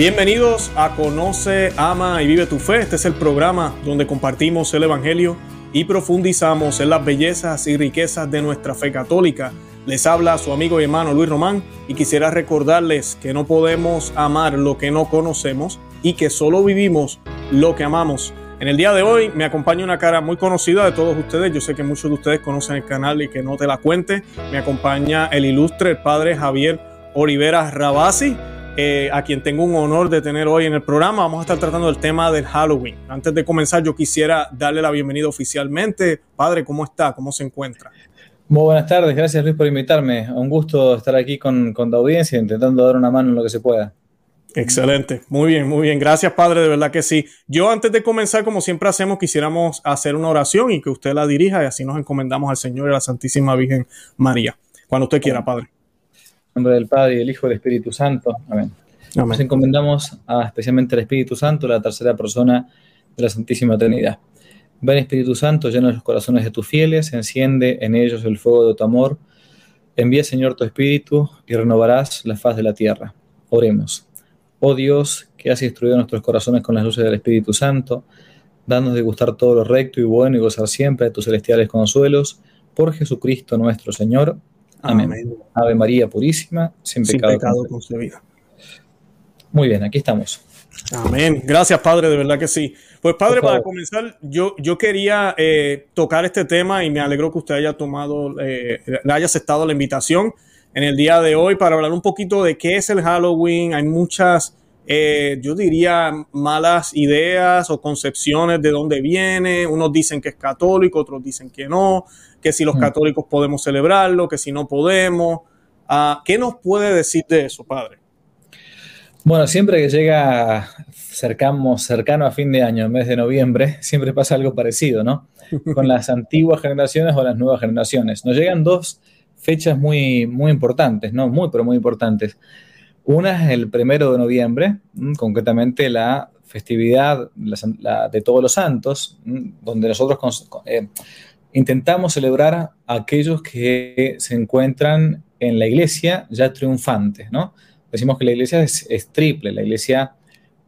Bienvenidos a Conoce, Ama y Vive tu Fe. Este es el programa donde compartimos el Evangelio y profundizamos en las bellezas y riquezas de nuestra fe católica. Les habla su amigo y hermano Luis Román y quisiera recordarles que no podemos amar lo que no conocemos y que solo vivimos lo que amamos. En el día de hoy me acompaña una cara muy conocida de todos ustedes. Yo sé que muchos de ustedes conocen el canal y que no te la cuente. Me acompaña el ilustre padre Javier Olivera Rabasi, eh, a quien tengo un honor de tener hoy en el programa. Vamos a estar tratando el tema del Halloween. Antes de comenzar, yo quisiera darle la bienvenida oficialmente. Padre, ¿cómo está? ¿Cómo se encuentra? Muy buenas tardes, gracias Luis por invitarme. Un gusto estar aquí con, con la audiencia, intentando dar una mano en lo que se pueda. Excelente, muy bien, muy bien. Gracias, Padre, de verdad que sí. Yo antes de comenzar, como siempre hacemos, quisiéramos hacer una oración y que usted la dirija y así nos encomendamos al Señor y a la Santísima Virgen María. Cuando usted quiera, Padre. En nombre del Padre y del Hijo y del Espíritu Santo. Amén. Nos encomendamos a, especialmente al Espíritu Santo, la tercera persona de la Santísima Trinidad. Ven Espíritu Santo, llena los corazones de tus fieles, enciende en ellos el fuego de tu amor. Envía, Señor, tu Espíritu y renovarás la faz de la tierra. Oremos. Oh Dios, que has instruido nuestros corazones con las luces del Espíritu Santo, danos de gustar todo lo recto y bueno y gozar siempre de tus celestiales consuelos, por Jesucristo nuestro Señor. Amén. Ave María Purísima, sin, pecado, concebida. Muy bien, aquí estamos. Amén. Gracias, Padre, de verdad que sí. Pues, Padre, para comenzar, yo, yo quería eh, tocar este tema y me alegro que usted haya tomado, eh, haya aceptado la invitación en el día de hoy para hablar un poquito de qué es el Halloween. Hay muchas, eh, yo diría, malas ideas o concepciones de dónde viene. Unos dicen que es católico, otros dicen que no, que si los mm. católicos podemos celebrarlo, que si no podemos. Ah, ¿Qué nos puede decir de eso, padre? Bueno, siempre que llega cercano, cercano a fin de año, el mes de noviembre, siempre pasa algo parecido, ¿no? Con las antiguas generaciones o las nuevas generaciones. Nos llegan dos fechas muy, muy importantes, ¿no? Muy, pero muy importantes. Una es el primero de noviembre, concretamente la festividad de todos los santos, donde nosotros eh, intentamos celebrar a aquellos que se encuentran en la iglesia ya triunfantes, ¿no? Decimos que la iglesia es, triple, la iglesia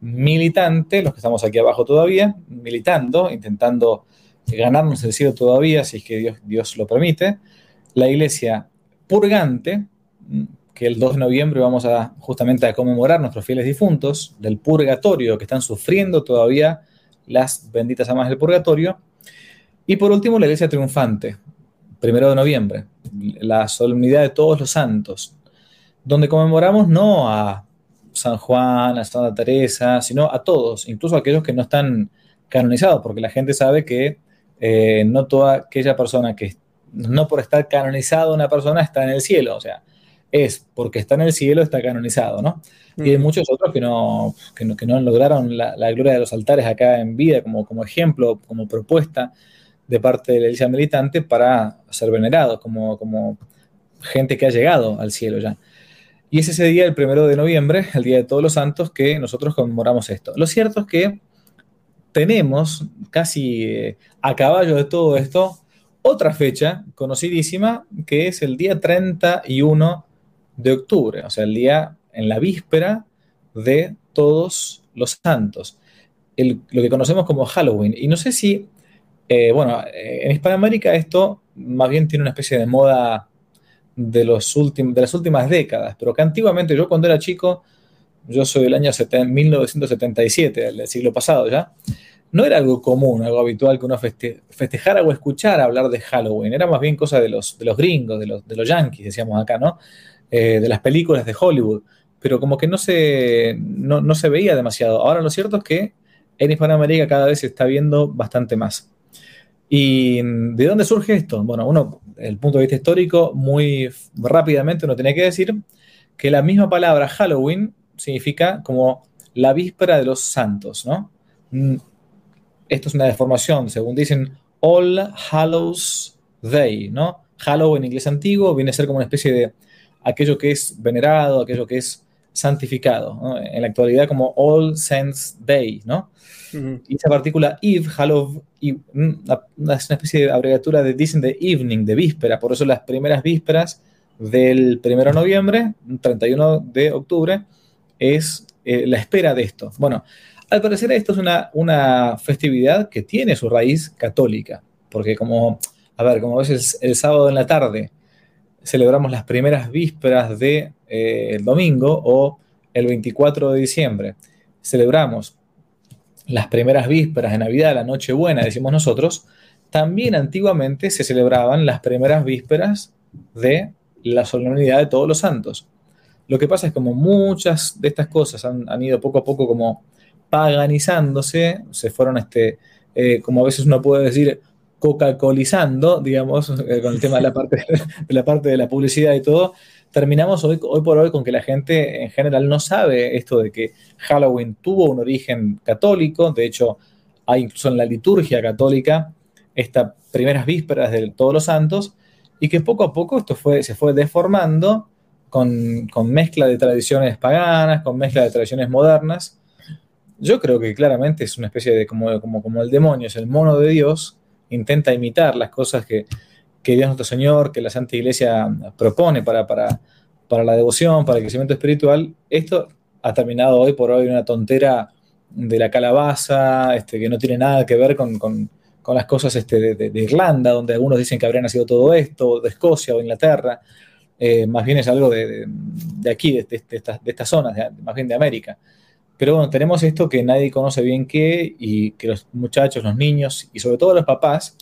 militante, los que estamos aquí abajo todavía, militando, intentando ganarnos el cielo todavía, si es que Dios, Dios lo permite, la iglesia purgante, que el 2 de noviembre vamos a justamente a conmemorar nuestros fieles difuntos del purgatorio, que están sufriendo todavía las benditas amas del purgatorio. Y por último, la iglesia triunfante, primero de noviembre, la solemnidad de todos los santos, donde conmemoramos no a San Juan, a Santa Teresa, sino a todos, incluso a aquellos que no están canonizados, porque la gente sabe que eh, no toda aquella persona que no por estar canonizado una persona está en el cielo, o sea, es porque está en el cielo, está canonizado, ¿no? Y hay muchos otros que no, que no, lograron la, gloria de los altares acá en vida como, como ejemplo, como propuesta de parte de la iglesia militante para ser venerados, como, como gente que ha llegado al cielo ya. Y es ese día, el primero de noviembre, el Día de Todos los Santos, que nosotros conmemoramos esto. Lo cierto es que tenemos casi eh, a caballo de todo esto otra fecha conocidísima que es el día 31 de octubre, o sea, el día en la víspera de todos los santos, lo que conocemos como Halloween. Y no sé si, eh, bueno, en Hispanoamérica esto más bien tiene una especie de moda de, los las últimas décadas, pero que antiguamente yo cuando era chico, yo soy del año 1977, del siglo pasado ya, no era algo común, algo habitual que uno festejara o escuchara hablar de Halloween. Era más bien cosa de los, gringos, de los, de los yankees, decíamos acá. Eh, de las películas de Hollywood. Pero como que no se, no, se veía demasiado. Ahora lo cierto es que en Hispanoamérica cada vez se está viendo bastante más. ¿Y de dónde surge esto? Bueno, uno, el punto de vista histórico, muy rápidamente uno tiene que decir que la misma palabra Halloween significa como la víspera de los santos, ¿no? Mm, esto es una deformación, según dicen All Hallows Day, ¿no? Hallow en inglés antiguo viene a ser como una especie de aquello que es venerado, aquello que es santificado, en la actualidad como All Saints Day, ¿no? Y esa partícula Eve, Hallow, una, especie de abreviatura de, dicen de evening, de víspera, por eso las primeras vísperas del 1 de noviembre, 31 de octubre, es eh, la espera de esto. Bueno, al parecer esto es una, una festividad que tiene su raíz católica, porque como, a ver, como ves el, sábado en la tarde celebramos las primeras vísperas del de, eh, domingo o el 24 de diciembre celebramos las primeras vísperas de Navidad, la Nochebuena, decimos nosotros, también antiguamente se celebraban las primeras vísperas de la solemnidad de todos los santos. Lo que pasa es como muchas de estas cosas han, han ido poco a poco como paganizándose, se fueron, este, eh, como a veces uno puede decir, coca-colizando, digamos, eh, con el tema de la, parte, de la parte de la publicidad y todo, terminamos hoy, hoy por hoy con que la gente en general no sabe esto de que Halloween tuvo un origen católico, de hecho hay incluso en la liturgia católica estas primeras vísperas de todos los santos, y que poco a poco esto se fue deformando con, con mezcla de tradiciones paganas, con mezcla de tradiciones modernas, yo creo que claramente es una especie de como, como, como el demonio, es el mono de Dios, intenta imitar las cosas que, que Dios nuestro Señor, que la Santa Iglesia propone para, para, para la devoción, para el crecimiento espiritual. Esto ha terminado hoy por hoy una tontera de la calabaza, este, que no tiene nada que ver con, con, las cosas este, de, Irlanda, donde algunos dicen que habría nacido todo esto, de Escocia o Inglaterra. Eh, más bien es algo de, de aquí, de, estas, de estas zonas, más bien de América. Pero bueno, tenemos esto que nadie conoce bien qué y que los muchachos, los niños y sobre todo los papás,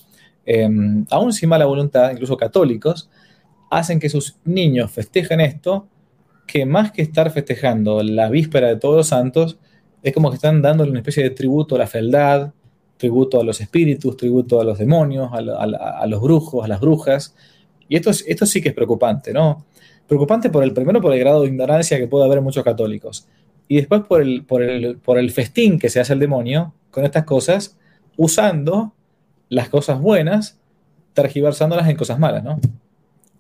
em, aún sin mala voluntad, incluso católicos, hacen que sus niños festejen esto, que más que estar festejando la víspera de todos los santos, es como que están dándole una especie de tributo a la fealdad, tributo a los espíritus, tributo a los demonios, a, los brujos, a las brujas. Y esto, esto sí que es preocupante, ¿no? Preocupante por el primero por el grado de ignorancia que puede haber en muchos católicos y después por el, por, el, por el festín que se hace el demonio con estas cosas, usando las cosas buenas, tergiversándolas en cosas malas, ¿no?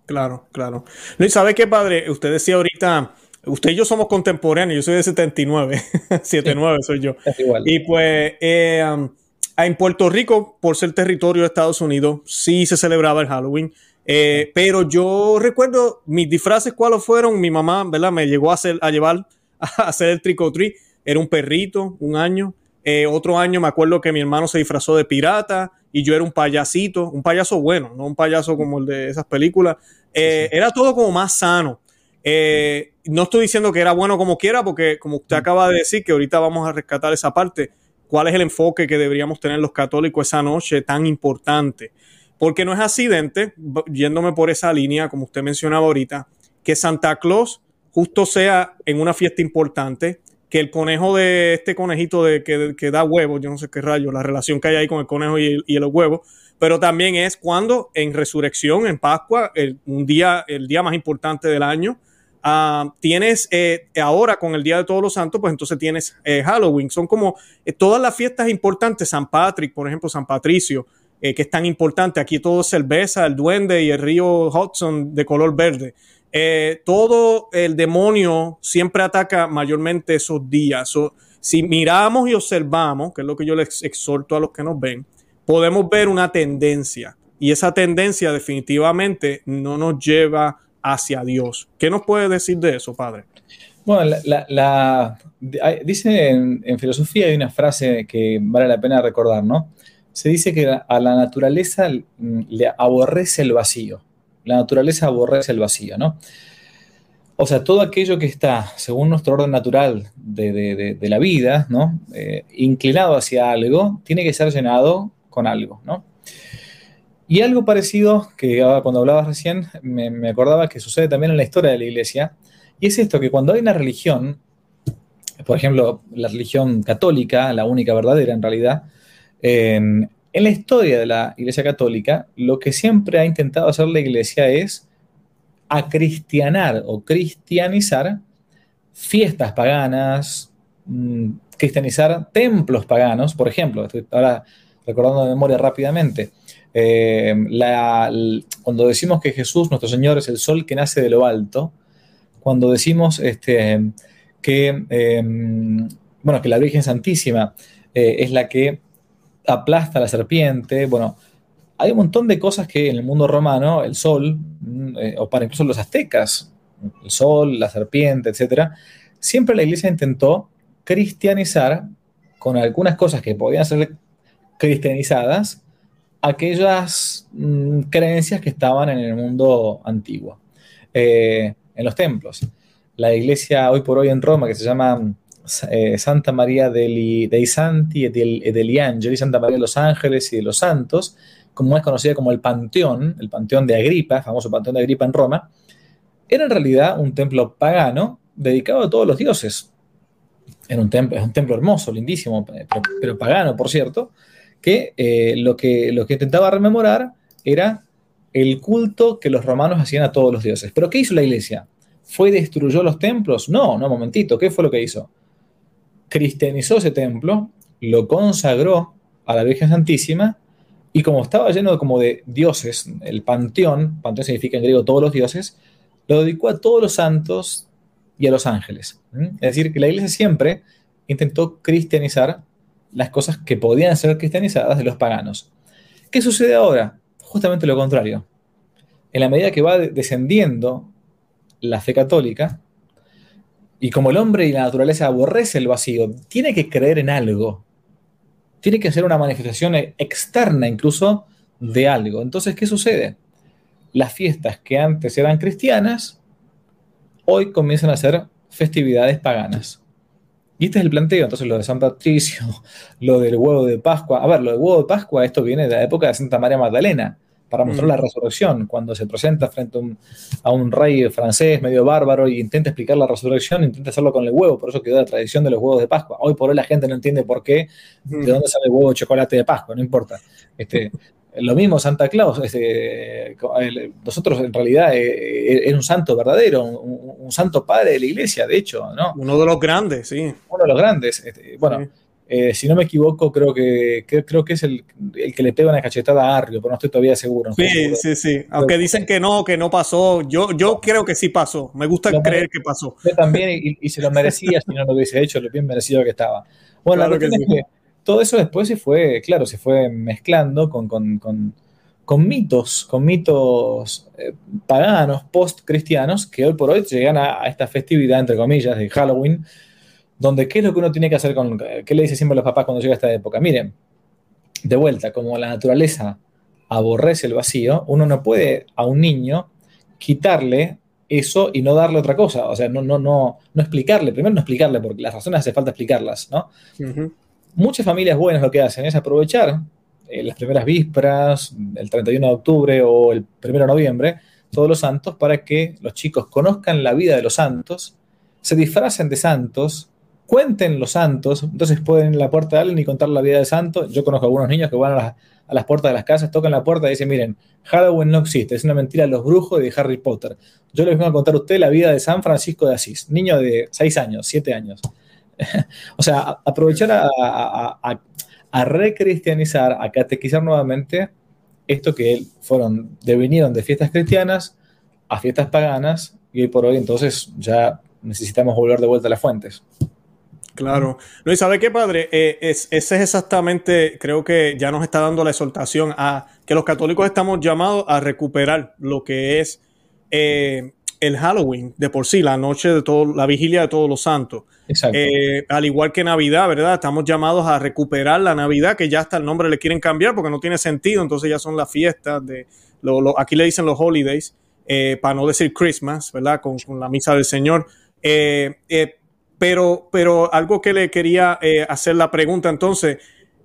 Claro, claro. Luis, ¿sabe qué, padre? Usted decía ahorita, usted y yo somos contemporáneos, yo soy de 79, 79 soy yo. Es igual. Y pues eh, um, en Puerto Rico, por ser territorio de Estados Unidos, sí se celebraba el Halloween. Eh, pero yo recuerdo mis disfraces, ¿cuáles fueron? Mi mamá, ¿verdad? Me llegó a, hacer, a llevar a hacer el tricotri. Era un perrito, un año. Eh, otro año me acuerdo que mi hermano se disfrazó de pirata y yo era un payasito, un payaso bueno, no un payaso como el de esas películas. Eh, era todo como más sano. Eh, no estoy diciendo que era bueno como quiera, porque como usted acaba de decir, que ahorita vamos a rescatar esa parte, ¿cuál es el enfoque que deberíamos tener los católicos esa noche tan importante? Porque no es accidente, yéndome por esa línea, como usted mencionaba ahorita, que Santa Claus justo sea en una fiesta importante, que el conejo de este conejito de, que, da huevos, yo no sé qué rayo, la relación que hay ahí con el conejo y, y los huevos, pero también es cuando en resurrección, en Pascua, el, un día, el día más importante del año, uh, tienes eh, ahora con el Día de Todos los Santos, pues entonces tienes eh, Halloween. Son como eh, todas las fiestas importantes, San Patrick, por ejemplo, San Patricio, que es tan importante. Aquí todo cerveza, el duende y el río Hudson de color verde. Eh, todo el demonio siempre ataca mayormente esos días. si miramos y observamos, que es lo que yo les exhorto a los que nos ven, podemos ver una tendencia y esa tendencia definitivamente no nos lleva hacia Dios. ¿Qué nos puede decir de eso, padre? Bueno, dice en, en, filosofía hay una frase que vale la pena recordar, ¿no? Se dice que a la naturaleza le aborrece el vacío. La naturaleza aborrece el vacío, ¿no? O sea, todo aquello que está, según nuestro orden natural de, la vida, ¿no? Eh, inclinado hacia algo, tiene que ser llenado con algo, ¿no? Y algo parecido, que cuando hablabas recién, me, acordaba que sucede también en la historia de la iglesia, y es esto, que cuando hay una religión, por ejemplo, la religión católica, la única verdadera en realidad, eh, en la historia de la Iglesia Católica, lo que siempre ha intentado hacer la Iglesia es acristianar o cristianizar fiestas paganas, mm, cristianizar templos paganos, por ejemplo, estoy ahora recordando de memoria rápidamente, eh, cuando decimos que Jesús, nuestro Señor, es el sol que nace de lo alto, cuando decimos este, que, eh, bueno, que la Virgen Santísima eh, es la que aplasta a la serpiente, bueno, hay un montón de cosas que en el mundo romano, el sol, mm, eh, o para incluso los aztecas, el sol, la serpiente, etcétera, siempre la iglesia intentó cristianizar con algunas cosas que podían ser cristianizadas aquellas mm, creencias que estaban en el mundo antiguo, eh, en los templos. La iglesia hoy por hoy en Roma, que se llama eh, Santa María dei, Santi e, e degli Angeli, Santa María de los Ángeles y de los Santos, como es conocida como el Panteón, el Panteón de Agripa, famoso Panteón de Agripa en Roma, era en realidad un templo pagano dedicado a todos los dioses. Era un templo, es un templo hermoso, lindísimo, pero, pagano, por cierto, que, eh, lo que lo que intentaba rememorar era el culto que los romanos hacían a todos los dioses. ¿Pero qué hizo la iglesia? ¿Fue destruyó los templos? No, no, momentito, ¿qué fue lo que hizo? Cristianizó ese templo, lo consagró a la Virgen Santísima y como estaba lleno como de dioses, el panteón, panteón significa en griego todos los dioses, lo dedicó a todos los santos y a los ángeles. Es decir, que la iglesia siempre intentó cristianizar las cosas que podían ser cristianizadas de los paganos. ¿Qué sucede ahora? Justamente lo contrario. En la medida que va descendiendo la fe católica, y como el hombre y la naturaleza aborrece el vacío, tiene que creer en algo tiene que ser una manifestación externa incluso de algo. Entonces, ¿qué sucede? Las fiestas que antes eran cristianas, hoy comienzan a ser festividades paganas. Y este es el planteo, entonces lo de San Patricio, lo del huevo de Pascua. A ver, lo del huevo de Pascua, esto viene de la época de Santa María Magdalena para mostrar la resurrección, cuando se presenta frente a un, rey francés medio bárbaro y intenta explicar la resurrección, intenta hacerlo con el huevo, por eso quedó la tradición de los huevos de Pascua. Hoy por hoy la gente no entiende por qué, de dónde sale el huevo de chocolate de Pascua, no importa. Este, lo mismo Santa Claus, este, nosotros en realidad eh, es un santo verdadero, un, santo padre de la iglesia, de hecho, ¿no? Uno de los grandes, sí. Uno de los grandes. Este, bueno, eh, si no me equivoco, creo que, creo que es el, que le pega una cachetada a Arrio, pero no estoy todavía seguro. sí, sí, sí. Aunque dicen que no, que no pasó. Yo, yo creo que sí pasó. Me gusta creer que pasó. Yo también, y, se lo merecía si no lo hubiese hecho, lo bien merecido que estaba. Bueno, la que es que todo eso después se fue, claro, se fue mezclando con, con, mitos, con mitos eh, paganos, post-cristianos, que hoy por hoy llegan a, a esta festividad, entre comillas, de Halloween donde qué es lo que uno tiene que hacer con, qué le dice siempre a los papás cuando llega esta época. Miren, de vuelta, como la naturaleza aborrece el vacío, uno no puede a un niño quitarle eso y no darle otra cosa, o sea, no, no, no, no explicarle, primero no explicarle, porque las razones hace falta explicarlas, ¿no? Muchas familias buenas lo que hacen es aprovechar eh, las primeras vísperas, el 31 de octubre o el 1 de noviembre, todos los santos, para que los chicos conozcan la vida de los santos, se disfracen de santos, cuenten los santos, entonces pueden ir a la puerta de alguien y contar la vida del santo. Yo conozco algunos niños que van a las, puertas de las casas, tocan la puerta y dicen, miren, Halloween no existe, es una mentira de los brujos y de Harry Potter. Yo les voy a contar a usted la vida de San Francisco de Asís, niño de 6 años, 7 años. o sea, aprovechar a, a, a, recristianizar, a catequizar nuevamente esto que fueron, devinieron de fiestas cristianas a fiestas paganas y hoy por hoy entonces ya necesitamos volver de vuelta a las fuentes. Claro. No, y sabe qué, padre, eh, es, ese es exactamente, creo que ya nos está dando la exhortación a que los católicos estamos llamados a recuperar lo que es eh, el Halloween de por sí, la noche de todo, la vigilia de todos los santos. Exacto. Eh, al igual que Navidad, ¿verdad? Estamos llamados a recuperar la Navidad, que ya hasta el nombre le quieren cambiar porque no tiene sentido, entonces ya son las fiestas de, lo, aquí le dicen los holidays, para no decir Christmas, ¿verdad? Con, con la misa del Señor. Eh, pero, pero algo que le quería eh, hacer la pregunta entonces,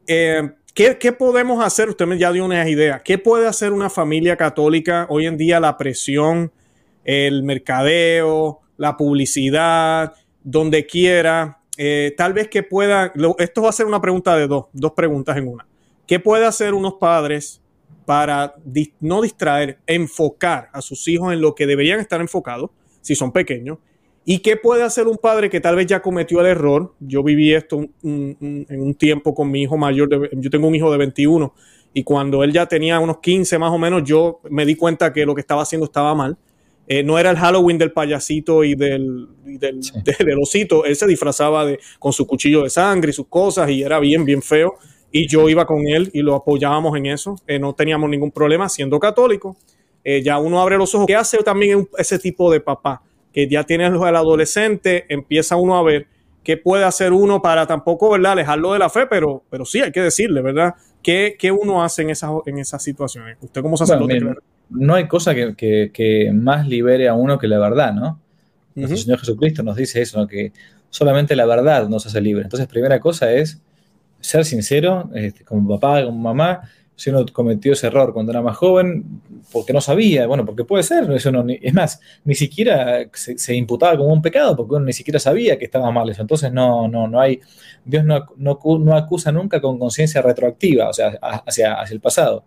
eh, ¿qué, podemos hacer? Usted ya dio una idea. ¿Qué puede hacer una familia católica hoy en día? La presión, el mercadeo, la publicidad, donde quiera. Eh, tal vez que pueda, esto va a ser una pregunta de dos, dos preguntas en una. ¿Qué puede hacer unos padres para no distraer, enfocar a sus hijos en lo que deberían estar enfocados, si son pequeños? ¿Y qué puede hacer un padre que tal vez ya cometió el error? Yo viví esto en un tiempo con mi hijo mayor, yo tengo un hijo de 21 y cuando él ya tenía unos 15 más o menos, yo me di cuenta que lo que estaba haciendo estaba mal. Eh, no era el Halloween del payasito y del, del, osito, él se disfrazaba de, con su cuchillo de sangre y sus cosas y era bien, bien feo. Y yo iba con él y lo apoyábamos en eso, eh, no teníamos ningún problema siendo católico. Eh, ya uno abre los ojos. ¿Qué hace también ese tipo de papá? Que ya tienes el adolescente, empieza uno a ver qué puede hacer uno para tampoco, ¿verdad?, alejarlo de la fe, pero, pero sí hay que decirle, ¿verdad?, qué, uno hace en esas, en esas situaciones. Usted como sacerdote, No hay cosa que, más libere a uno que la verdad, ¿no? El Señor Jesucristo nos dice eso, que solamente la verdad nos hace libre. Entonces, primera cosa es ser sincero, este, como papá, como mamá, si uno cometió ese error cuando era más joven, porque no sabía, bueno, porque puede ser, eso no, es más, ni siquiera se, imputaba como un pecado, porque uno ni siquiera sabía que estaba mal eso. Entonces no, no, no hay, Dios no, no, acusa nunca con conciencia retroactiva, o sea, hacia, hacia el pasado.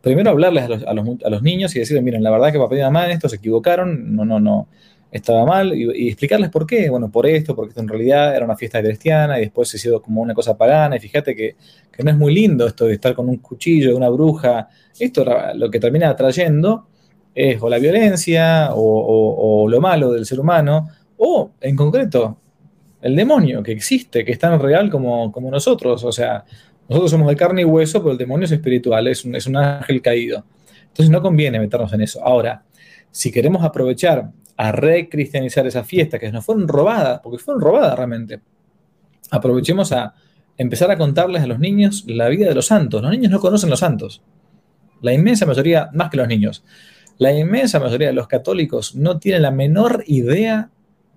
Primero hablarles a los, a, los, a los, niños y decirles, miren, la verdad que papá y mamá en esto se equivocaron, no, no, no, estaba mal y, explicarles por qué. Bueno, por esto, porque esto en realidad era una fiesta cristiana y después se hizo como una cosa pagana. Y fíjate que, no es muy lindo esto de estar con un cuchillo, una bruja. Esto lo que termina atrayendo es o la violencia o, lo malo del ser humano o, en concreto, el demonio que existe, que es tan real como, como nosotros. O sea, nosotros somos de carne y hueso, pero el demonio es espiritual, es un, es un ángel caído. Entonces no conviene meternos en eso. Ahora, si queremos aprovechar a recristianizar esa fiesta, que nos fueron robadas, porque fueron robadas realmente. Aprovechemos a empezar a contarles a los niños la vida de los santos. Los niños no conocen los santos. La inmensa mayoría, más que los niños, la inmensa mayoría de los católicos no tienen la menor idea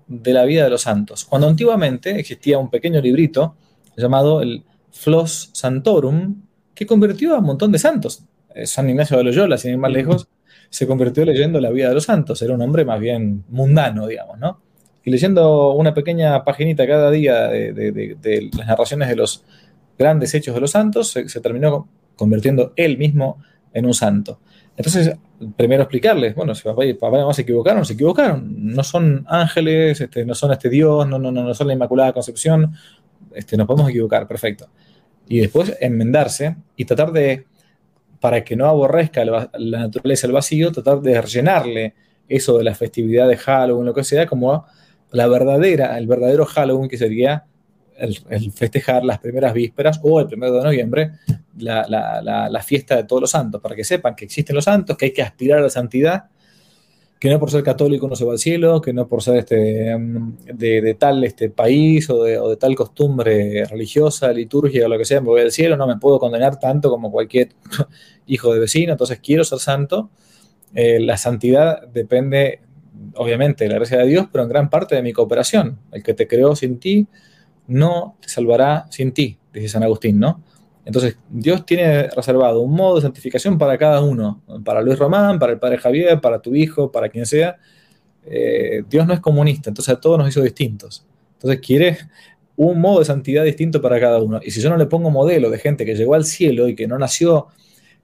de la vida de los santos. Cuando antiguamente existía un pequeño librito llamado el Flos Santorum, que convirtió a un montón de santos. Eh, San Ignacio de Loyola, sin ir más lejos, se convirtió leyendo la vida de los santos, era un hombre más bien mundano, digamos, ¿no? Y leyendo una pequeña paginita cada día de, las narraciones de los grandes hechos de los santos, se, terminó convirtiendo él mismo en un santo. Entonces, primero explicarles, bueno, si papá y, papá se equivocaron, se equivocaron. No son ángeles, este, no son este Dios, no, no, no, no son la Inmaculada Concepción, este, nos podemos equivocar, perfecto. Y después enmendarse y tratar de para que no aborrezca la, naturaleza el vacío, tratar de rellenarle eso de la festividad de Halloween, lo que sea, como la verdadera, el verdadero Halloween que sería el, festejar las primeras vísperas o el primero de noviembre, la, fiesta de todos los santos, para que sepan que existen los santos, que hay que aspirar a la santidad que no por ser católico no se va al cielo, que no por ser este, mm, de, tal este país o de, tal costumbre religiosa, liturgia o lo que sea, me voy al cielo, no me puedo condenar tanto como cualquier hijo de vecino, entonces quiero ser santo. Eh, la santidad depende, obviamente, de la gracia de Dios, pero en gran parte de mi cooperación. El que te creó sin ti no te salvará sin ti, dice San Agustín, ¿no? Entonces, Dios tiene reservado un modo de santificación para cada uno, para Luis Román, para el padre Javier, para tu hijo, para quien sea. Eh, Dios no es comunista, entonces a todos nos hizo distintos. Entonces quiere un modo de santidad distinto para cada uno. Y si yo no le pongo modelo de gente que llegó al cielo y que no nació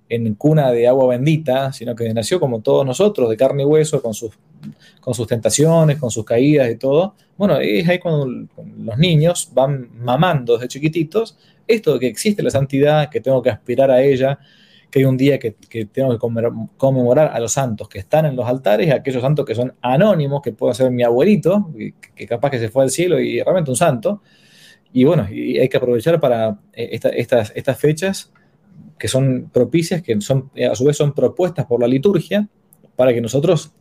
en cuna de agua bendita, sino que nació como todos nosotros, de carne y hueso, con sus, con sus tentaciones, con sus caídas y todo, bueno, es ahí cuando los niños van mamando desde chiquititos esto de que existe la santidad, que tengo que aspirar a ella, que hay un día que, tengo que conmemorar a los santos que están en los altares y a aquellos santos que son anónimos, que puede ser mi abuelito, que, capaz que se fue al cielo y realmente un santo. Y bueno, y hay que aprovechar para eh, estas, estas fechas que son propicias, que son, a su vez son propuestas por la liturgia, para que nosotros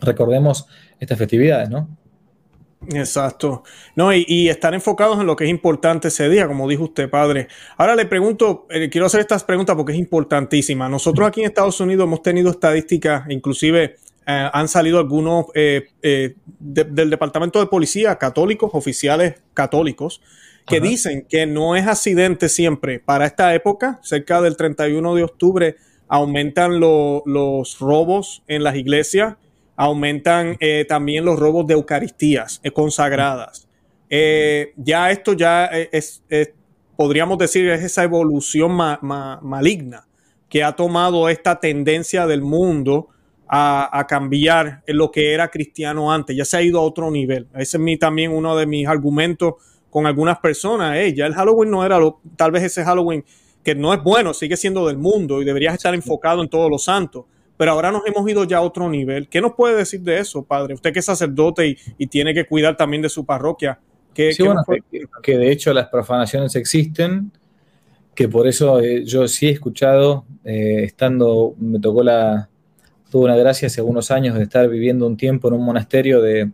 recordemos estas festividades, ¿no? Exacto. No, y, estar enfocados en lo que es importante ese día, como dijo usted, padre. Ahora le pregunto, eh, quiero hacer estas preguntas porque es importantísima. Nosotros aquí en Estados Unidos hemos tenido estadísticas, inclusive eh, han salido algunos eh, del Departamento de Policía católicos, oficiales católicos, que dicen que no es accidente siempre. Para esta época, cerca del 31 de octubre, aumentan los robos en las iglesias aumentan eh, también los robos de Eucaristías eh, consagradas. Eh, ya esto ya es, podríamos decir, es esa evolución maligna que ha tomado esta tendencia del mundo a, cambiar lo que era cristiano antes. Ya se ha ido a otro nivel. Ese es mi, también uno de mis argumentos con algunas personas. ya el Halloween no era lo, tal vez ese Halloween que no es bueno, sigue siendo del mundo y deberías estar enfocado en todos los santos pero ahora nos hemos ido ya a otro nivel. ¿Qué nos puede decir de eso, padre? Usted que es sacerdote y, tiene que cuidar también de su parroquia. ¿Qué, sí, bueno, que, de hecho las profanaciones existen, que por eso eh, yo sí he escuchado, eh, estando, me tocó la, tuve una gracia hace algunos años de estar viviendo un tiempo en un monasterio de,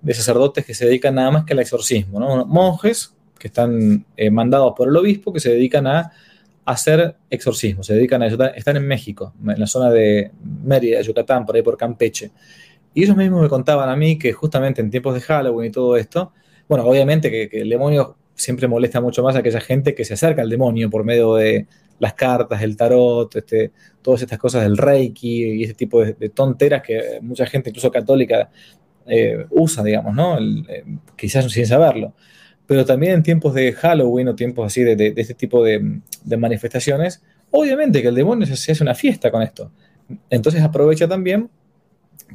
de sacerdotes que se dedican nada más que al exorcismo, ¿no? Monjes que están eh, mandados por el obispo que se dedican a hacer exorcismo, se dedican a eso, están en México, en la zona de Mérida, Yucatán, por ahí por Campeche. Y ellos mismos me contaban a mí que justamente en tiempos de Halloween y todo esto, bueno, obviamente que, el demonio siempre molesta mucho más a aquella gente que se acerca al demonio por medio de las cartas, el tarot, este, todas estas cosas del reiki y ese tipo de, tonteras que mucha gente, incluso católica, eh, usa, digamos, ¿no? Eh, quizás sin saberlo pero también en tiempos de Halloween o tiempos así de, este tipo de, manifestaciones, obviamente que el demonio se, hace una fiesta con esto. Entonces aprovecha también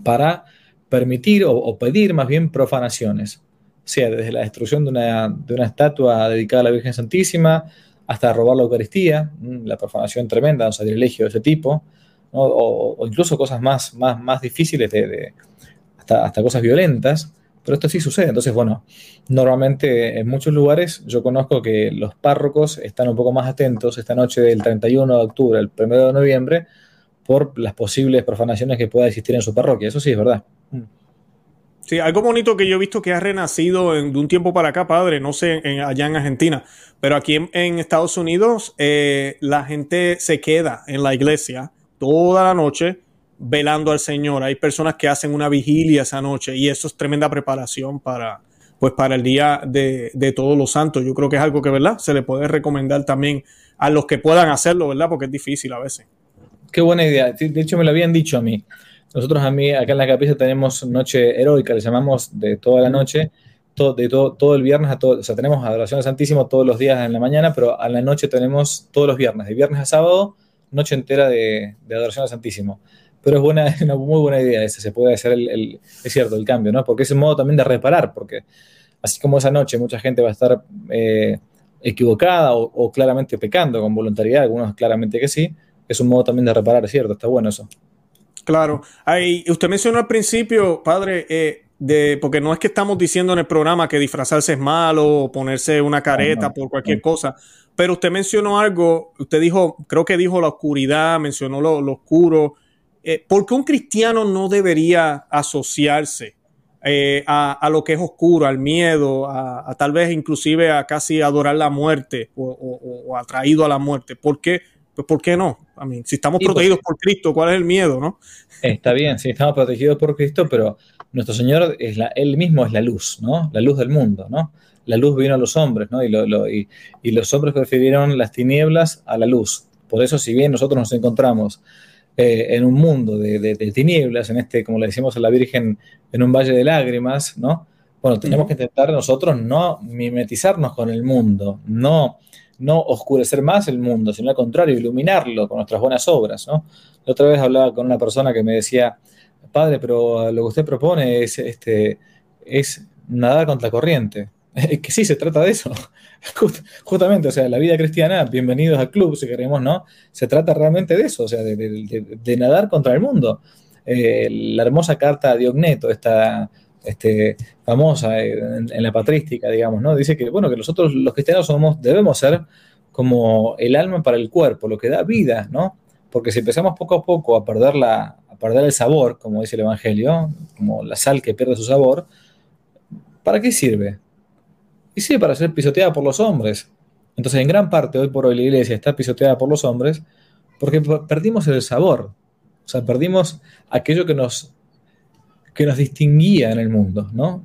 para permitir o, pedir más bien profanaciones, sea desde la destrucción de una, estatua dedicada a la Virgen Santísima hasta robar la Eucaristía, la profanación tremenda, un sacrilegio de ese tipo, o, incluso cosas más, más, más difíciles, de, hasta, hasta cosas violentas pero esto sí sucede. Entonces, bueno, normalmente en muchos lugares yo conozco que los párrocos están un poco más atentos esta noche del 31 de octubre al 1 de noviembre por las posibles profanaciones que pueda existir en su parroquia. Eso sí es verdad. Mm. Sí, algo bonito que yo he visto que ha renacido de un tiempo para acá, padre, no sé, allá en Argentina, pero aquí en, Estados Unidos eh, la gente se queda en la iglesia toda la noche velando al Señor. Hay personas que hacen una vigilia esa noche y eso es tremenda preparación para, pues, para el día de, todos los santos. Yo creo que es algo que, ¿verdad? Se le puede recomendar también a los que puedan hacerlo, ¿verdad? Porque es difícil a veces. Qué buena idea. De hecho, me lo habían dicho a mí. Nosotros a mí, acá en la capilla tenemos noche heroica, le llamamos de toda la noche, de todo, todo el viernes a todo, o sea, tenemos adoración al Santísimo todos los días en la mañana, pero a la noche tenemos todos los viernes, de viernes a sábado, noche entera de, de adoración al Santísimo pero es buena, una muy buena idea esa, se puede hacer el, es cierto, el cambio, ¿no? Porque es un modo también de reparar, porque así como esa noche mucha gente va a estar eh, equivocada o, claramente pecando con voluntariedad, algunos claramente que sí, es un modo también de reparar, es cierto, está bueno eso. Claro, Ahí, usted mencionó al principio, padre, eh, de, porque no es que estamos diciendo en el programa que disfrazarse es malo o ponerse una careta por cualquier cosa, pero usted mencionó algo, usted dijo, creo que dijo la oscuridad, mencionó lo, lo oscuro, eh, ¿por qué un cristiano no debería asociarse eh, a, lo que es oscuro, al miedo, a, tal vez inclusive a casi adorar la muerte o, atraído a la muerte? ¿Por qué? Pues ¿por qué no? si estamos protegidos por Cristo, ¿cuál es el miedo, no? Está bien, sí, estamos protegidos por Cristo, pero nuestro Señor es la, Él mismo es la luz, ¿no? La luz del mundo, ¿no? La luz vino a los hombres, ¿no? Y, y los hombres prefirieron las tinieblas a la luz. Por eso, si bien nosotros nos encontramos eh, en un mundo de, tinieblas, en este, como le decimos a la Virgen, en un valle de lágrimas, ¿no? Bueno, tenemos que intentar nosotros no mimetizarnos con el mundo, no, no oscurecer más el mundo, sino al contrario, iluminarlo con nuestras buenas obras, ¿no? La otra vez hablaba con una persona que me decía, padre, pero lo que usted propone es, este, es nadar contra la corriente. que sí, se trata de eso. justamente, o sea, la vida cristiana, bienvenidos al club, si queremos, ¿no? Se trata realmente de eso, o sea, de, nadar contra el mundo. Eh, la hermosa carta de Diogneto, esta este, famosa en, la patrística, digamos, ¿no? Dice que, bueno, que nosotros los cristianos somos, debemos ser como el alma para el cuerpo, lo que da vida, ¿no? Porque si empezamos poco a poco a perder, la, a perder el sabor, como dice el Evangelio, como la sal que pierde su sabor, ¿para qué sirve? Y sí, para ser pisoteada por los hombres. Entonces, en gran parte, hoy por hoy la iglesia está pisoteada por los hombres porque perdimos el sabor. O sea, perdimos aquello que nos, que nos distinguía en el mundo, ¿no?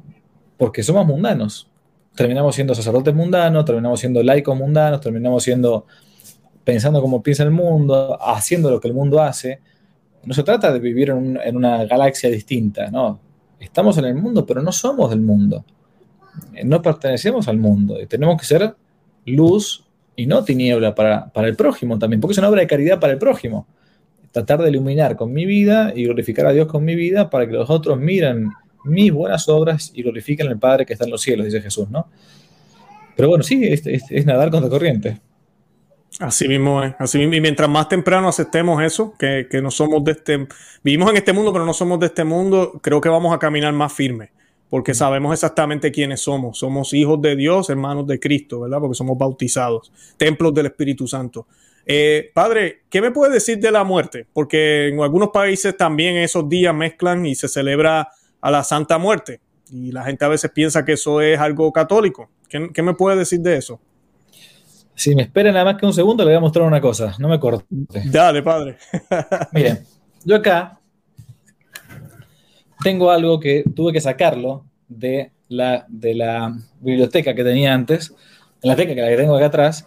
Porque somos mundanos. Terminamos siendo sacerdotes mundanos, terminamos siendo laicos mundanos, terminamos siendo pensando como piensa el mundo, haciendo lo que el mundo hace. No se trata de vivir en, una galaxia distinta, ¿no? Estamos en el mundo, pero no somos del mundo. No pertenecemos al mundo y tenemos que ser luz y no tiniebla para, el prójimo también, porque es una obra de caridad para el prójimo. Tratar de iluminar con mi vida y glorificar a Dios con mi vida para que los otros miren mis buenas obras y glorifiquen al Padre que está en los cielos, dice Jesús, ¿no? Pero bueno, sí, es, nadar contra corriente. Así mismo es, así mismo. Y mientras más temprano aceptemos eso, que, que no somos de este, vivimos en este mundo, pero no somos de este mundo, creo que vamos a caminar más firme porque sabemos exactamente quiénes somos. Somos hijos de Dios, hermanos de Cristo, ¿verdad? Porque somos bautizados, templos del Espíritu Santo. Eh, padre, ¿qué me puede decir de la muerte? Porque en algunos países también esos días mezclan y se celebra a la Santa Muerte. Y la gente a veces piensa que eso es algo católico. ¿Qué, me puede decir de eso? Si me espera nada más que un segundo, le voy a mostrar una cosa. No me corte. Dale, padre. Miren, yo acá tengo algo que tuve que sacarlo de la, de la biblioteca que tenía antes, la teca que la que tengo acá atrás,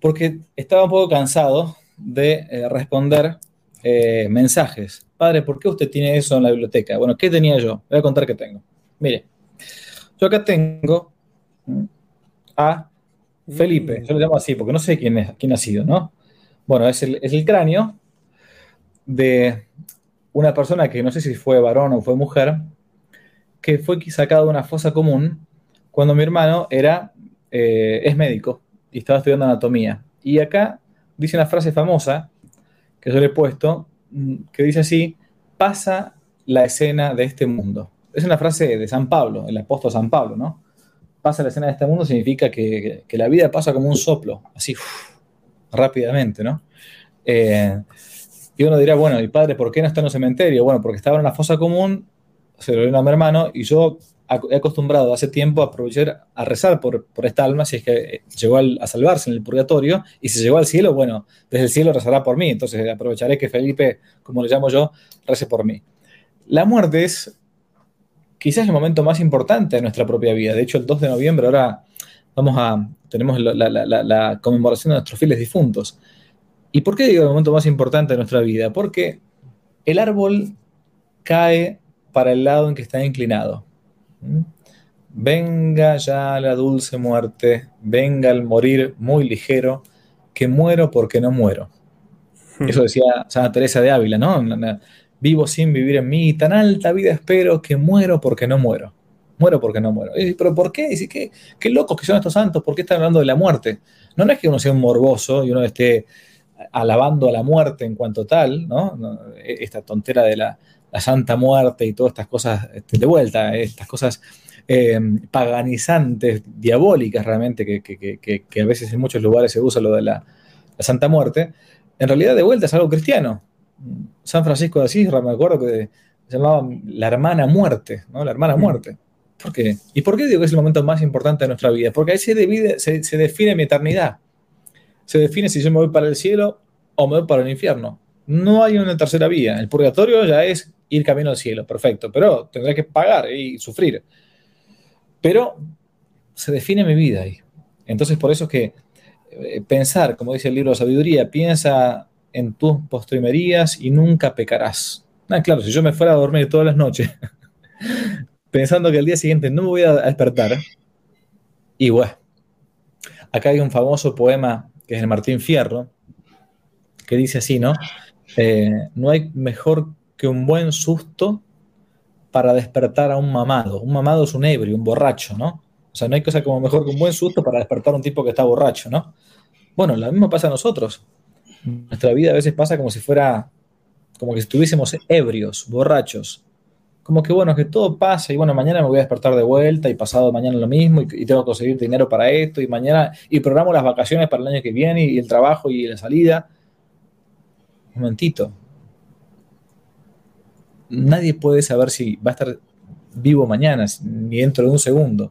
porque estaba un poco cansado de eh, responder eh, mensajes. Padre, ¿por qué usted tiene eso en la biblioteca? Bueno, ¿qué tenía yo? Voy a contar qué tengo. Mire, yo acá tengo a Felipe, yo lo llamo así porque no sé quién, es, quién ha sido, ¿no? Bueno, es el, es el cráneo de una persona que no sé si fue varón o fue mujer, que fue sacado de una fosa común cuando mi hermano era, eh, es médico y estaba estudiando anatomía. Y acá dice una frase famosa que yo le he puesto, mm, que dice así, pasa la escena de este mundo. Es una frase de San Pablo, el apóstol San Pablo, ¿no? Pasa la escena de este mundo significa que, la vida pasa como un soplo, así, rápidamente, ¿no? Eh, y uno dirá, bueno, ¿y padre por qué no está en un cementerio? Bueno, porque estaba en una fosa común, se lo dio a mi hermano, y yo he acostumbrado hace tiempo a aprovechar a rezar por, por esta alma si es que eh, llegó a salvarse en el purgatorio y si llegó al cielo, bueno, desde el cielo rezará por mí. Entonces aprovecharé que Felipe, como le llamo yo, rece por mí. La muerte es quizás el momento más importante de nuestra propia vida. De hecho, el 2 de noviembre ahora vamos a, tenemos la, la conmemoración de nuestros fieles difuntos. ¿Y por qué digo el momento más importante de nuestra vida? Porque el árbol cae para el lado en que está inclinado. ¿Mm? Venga ya la dulce muerte, venga el morir muy ligero, que muero porque no muero. Hmm. Eso decía Santa Teresa de Ávila, ¿no? Vivo sin vivir en mí, tan alta vida espero que muero porque no muero. Muero porque no muero. ¿Pero por qué? Dice, ¿qué, qué locos que son estos santos, ¿por qué están hablando de la muerte? No, no es que uno sea un morboso y uno esté alabando a la muerte en cuanto tal, ¿no? Esta tontera de la, Santa Muerte y todas estas cosas este, de vuelta, estas cosas eh, paganizantes, diabólicas realmente, que, a veces en muchos lugares se usa lo de la, Santa Muerte, en realidad de vuelta es algo cristiano. San Francisco de Asís, me acuerdo que se llamaba la hermana muerte, ¿no? La hermana muerte. ¿Por qué? ¿Y por qué digo que es el momento más importante de nuestra vida? Porque ahí se, se define mi eternidad se define si yo me voy para el cielo o me voy para el infierno. No hay una tercera vía. El purgatorio ya es ir camino al cielo, perfecto, pero tendré que pagar y sufrir. Pero se define mi vida ahí. Entonces, por eso es que eh, pensar, como dice el libro de sabiduría, piensa en tus postrimerías y nunca pecarás. Ah, claro, si yo me fuera a dormir todas las noches pensando que el día siguiente no me voy a despertar, y bueno, acá hay un famoso poema que es el Martín Fierro, que dice así, ¿no? Eh, no hay mejor que un buen susto para despertar a un mamado. Un mamado es un ebrio, un borracho, ¿no? O sea, no hay cosa como mejor que un buen susto para despertar a un tipo que está borracho, ¿no? Bueno, lo mismo pasa a nosotros. Nuestra vida a veces pasa como si fuera, como que estuviésemos ebrios, borrachos como que bueno, que todo pasa y bueno, mañana me voy a despertar de vuelta y pasado mañana lo mismo y, tengo que conseguir dinero para esto y mañana y programo las vacaciones para el año que viene y, el trabajo y la salida. Un momentito. Nadie puede saber si va a estar vivo mañana, ni dentro de un segundo.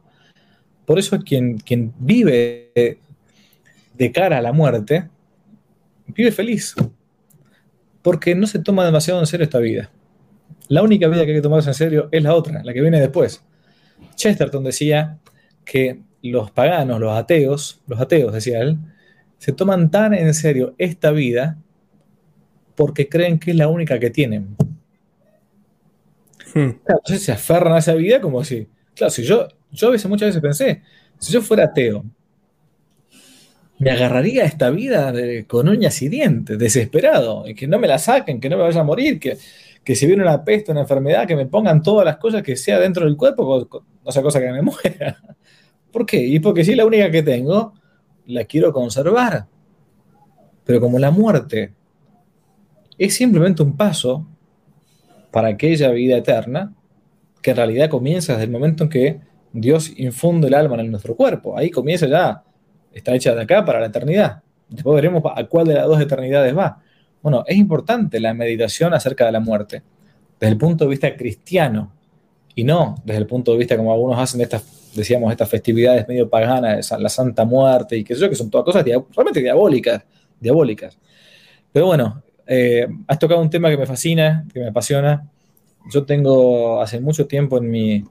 Por eso quien, quien vive de cara a la muerte, vive feliz, porque no se toma demasiado en serio esta vida. La única vida que hay que tomarse en serio es la otra, la que viene después. Chesterton decía que los paganos, los ateos, los ateos, decía él, se toman tan en serio esta vida porque creen que es la única que tienen. Hmm. entonces se aferran a esa vida como si, claro, si yo, yo a veces, muchas veces pensé, si yo fuera ateo, me agarraría a esta vida con uñas y dientes, desesperado, y que no me la saquen, que no me vaya a morir, que que si viene una peste, una enfermedad, que me pongan todas las cosas que sea dentro del cuerpo, no sea cosa que me muera. ¿Por qué? Y porque si es la única que tengo, la quiero conservar. Pero como la muerte es simplemente un paso para aquella vida eterna, que en realidad comienza desde el momento en que Dios infunde el alma en nuestro cuerpo. Ahí comienza ya, está hecha de acá para la eternidad. Después veremos a cuál de las dos eternidades va. Bueno, es importante la meditación acerca de la muerte, desde el punto de vista cristiano, y no desde el punto de vista como algunos hacen de estas, decíamos, estas festividades medio paganas, la Santa Muerte y qué sé yo, que son todas cosas realmente diabólicas, diabólicas. Pero bueno, eh, has tocado un tema que me fascina, que me apasiona. Yo tengo hace mucho tiempo en mi,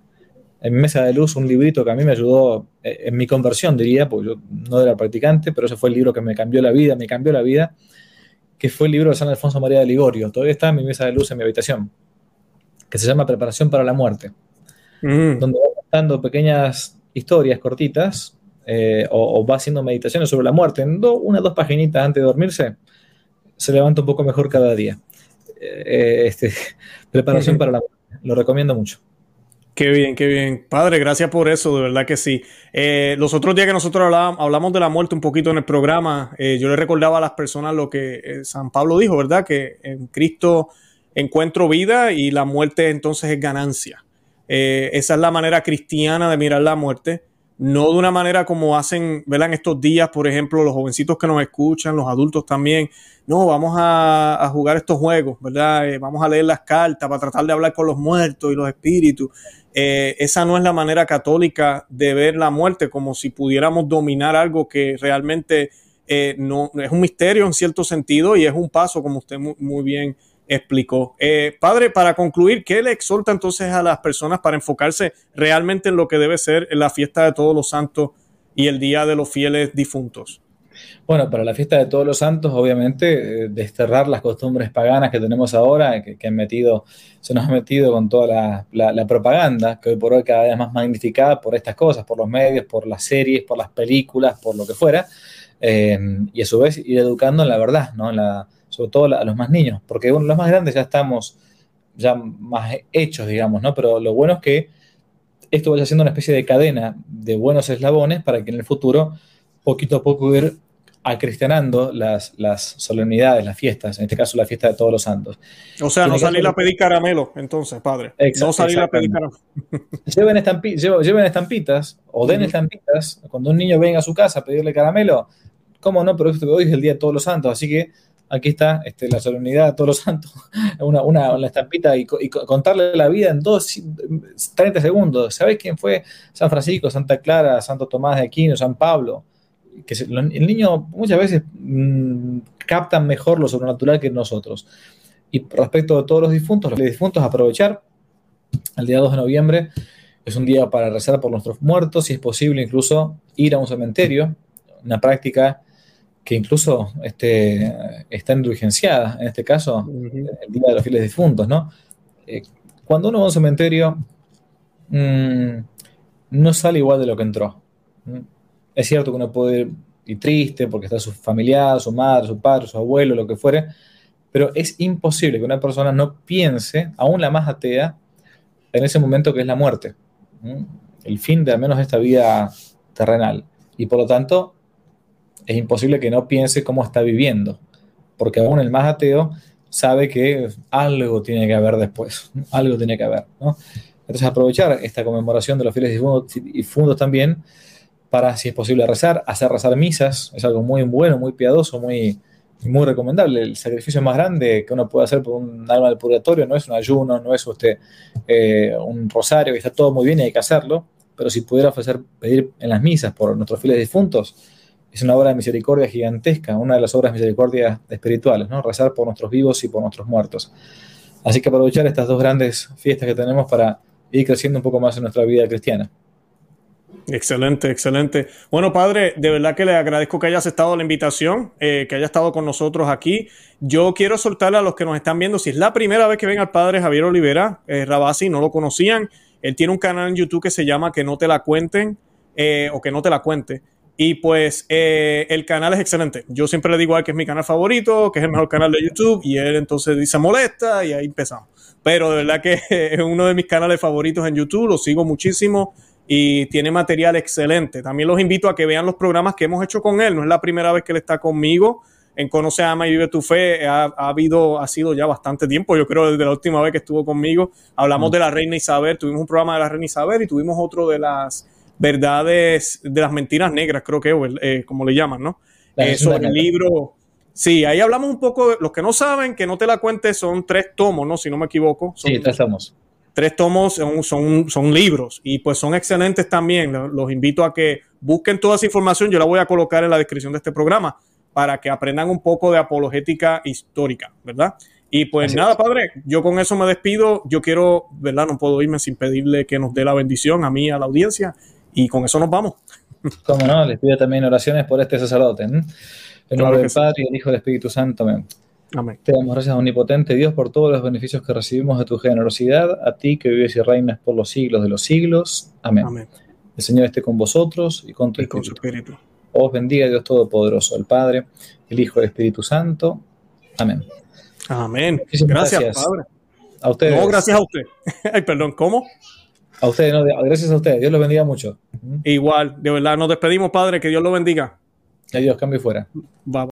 en mi mesa de luz un librito que a mí me ayudó eh, en mi conversión, diría, porque yo no era practicante, pero ese fue el libro que me cambió la vida, me cambió la vida, que fue el libro de San Alfonso María de Ligorio. Todavía está en mi mesa de luz en mi habitación que se llama Preparación para la Muerte, mm. donde va contando pequeñas historias cortitas eh, o, va haciendo meditaciones sobre la muerte. En una o dos paginitas antes de dormirse, se levanta un poco mejor cada día. Eh, eh, este, preparación para la muerte. Lo recomiendo mucho. Qué bien, qué bien. Padre, gracias por eso, de verdad que sí. los otros días que nosotros hablábamos, hablamos de la muerte un poquito en el programa, yo le recordaba a las personas lo que San Pablo dijo, ¿verdad? Que en Cristo encuentro vida y la muerte entonces es ganancia. Eh, esa es la manera cristiana de mirar la muerte, no de una manera como hacen, ¿verdad? En estos días, por ejemplo, los jovencitos que nos escuchan, los adultos también, no, vamos a, jugar estos juegos, ¿verdad? Eh, vamos a leer las cartas para tratar de hablar con los muertos y los espíritus. Eh, esa no es la manera católica de ver la muerte, como si pudiéramos dominar algo que realmente no es un misterio en cierto sentido y es un paso, como usted muy bien explicó. Eh, padre, para concluir, ¿qué le exhorta entonces a las personas para enfocarse realmente en lo que debe ser la fiesta de todos los santos y el Día de los Fieles Difuntos? Bueno, para la fiesta de todos los santos, obviamente, eh, desterrar las costumbres paganas que tenemos ahora, que, han metido, se nos ha metido con toda la, propaganda, que hoy por hoy cada vez más magnificada por estas cosas, por los medios, por las series, por las películas, por lo que fuera, eh, y a su vez ir educando en la verdad, ¿no? En la, sobre todo a los más niños, porque bueno, los más grandes ya estamos ya más hechos, digamos, ¿no? Pero lo bueno es que esto vaya siendo una especie de cadena de buenos eslabones para que en el futuro, poquito a poco, ir acristianando las, las solemnidades, las fiestas, en este caso la fiesta de todos los santos. O sea, no salir a pedir caramelo, entonces, padre. no salir a pedir caramelo. lleven, estampitas o den estampitas. Cuando un niño venga a su casa a pedirle caramelo, ¿cómo no? Pero esto hoy es el día de todos los santos, así que aquí está este, la solemnidad de todos los santos, una, una, estampita y, contarle la vida en dos, 30 segundos. ¿Sabes quién fue San Francisco, Santa Clara, Santo Tomás de Aquino, San Pablo? Que el niño muchas veces mm, captan mejor lo sobrenatural que nosotros. Y respecto a todos los difuntos, los difuntos aprovechar el día 2 de noviembre es un día para rezar por nuestros muertos, si es posible incluso ir a un cementerio, una práctica que incluso este, está indulgenciada, en este caso, el Día de los Fieles Difuntos, ¿no? Eh, cuando uno va a un cementerio, mm, no sale igual de lo que entró. Es cierto que uno puede ir triste porque está su familiar, su madre, su padre, su abuelo, lo que fuere, pero es imposible que una persona no piense, aún la más atea, en ese momento que es la muerte, el fin de al menos esta vida terrenal. Y por lo tanto, es imposible que no piense cómo está viviendo, porque aún el más ateo sabe que algo tiene que haber después, algo tiene que haber. Entonces aprovechar esta conmemoración de los fieles difuntos también para, si es posible, rezar, hacer rezar misas, es algo muy bueno, muy piadoso, muy, muy recomendable. El sacrificio más grande que uno puede hacer por un alma del purgatorio no es un ayuno, no es usted eh, un rosario, que está todo muy bien y hay que hacerlo, pero si pudiera ofrecer, pedir en las misas por nuestros fieles difuntos, es una obra de misericordia gigantesca, una de las obras de misericordia espirituales, ¿no? Rezar por nuestros vivos y por nuestros muertos. Así que aprovechar estas dos grandes fiestas que tenemos para ir creciendo un poco más en nuestra vida cristiana. Excelente, excelente. Bueno, padre, de verdad que le agradezco que haya aceptado la invitación, eh, que haya estado con nosotros aquí. Yo quiero soltarle a los que nos están viendo, si es la primera vez que ven al padre Javier Olivera eh, Rabasi, no lo conocían, él tiene un canal en YouTube que se llama Que no te la cuenten eh, o que no te la cuente. Y pues eh, el canal es excelente. Yo siempre le digo a él que es mi canal favorito, que es el mejor canal de YouTube, y él entonces dice molesta y ahí empezamos. Pero de verdad que es uno de mis canales favoritos en YouTube, lo sigo muchísimo y tiene material excelente. También los invito a que vean los programas que hemos hecho con él. No es la primera vez que él está conmigo. En Conoce, Ama y Vive tu Fe ha, habido, ha sido ya bastante tiempo. Yo creo desde la última vez que estuvo conmigo. Hablamos mm. de la Reina Isabel, tuvimos un programa de la Reina Isabel y tuvimos otro de las verdades de las mentiras negras, creo que eh, como le llaman, ¿no? Eh, sobre el libro. Sí, ahí hablamos un poco, los que no saben, que no te la cuentes, son tres tomos, ¿no? Si no me equivoco. sí, tres tomos. tres tomos son, son, son, libros y pues son excelentes también. Los invito a que busquen toda esa información. Yo la voy a colocar en la descripción de este programa para que aprendan un poco de apologética histórica, ¿verdad? Y pues nada, padre, yo con eso me despido. Yo quiero, ¿verdad? No puedo irme sin pedirle que nos dé la bendición a mí, a la audiencia, y con eso nos vamos. Como no, les pido también oraciones por este sacerdote. En nombre del Padre y del Hijo y del Espíritu Santo. Amén. Amén. Te damos gracias, omnipotente Dios, por todos los beneficios que recibimos de tu generosidad, a ti que vives y reinas por los siglos de los siglos. Amén. El Señor esté con vosotros y con tu espíritu. Con espíritu. Os bendiga Dios Todopoderoso, el Padre, el Hijo y el Espíritu Santo. Amén. Amén. Gracias, Padre. A ustedes. No, gracias a usted. Ay, perdón, ¿cómo? A ustedes, no, gracias a ustedes. Dios los bendiga mucho. Igual, de verdad, nos despedimos, Padre, que Dios lo bendiga. Adiós, cambio fuera. Bye.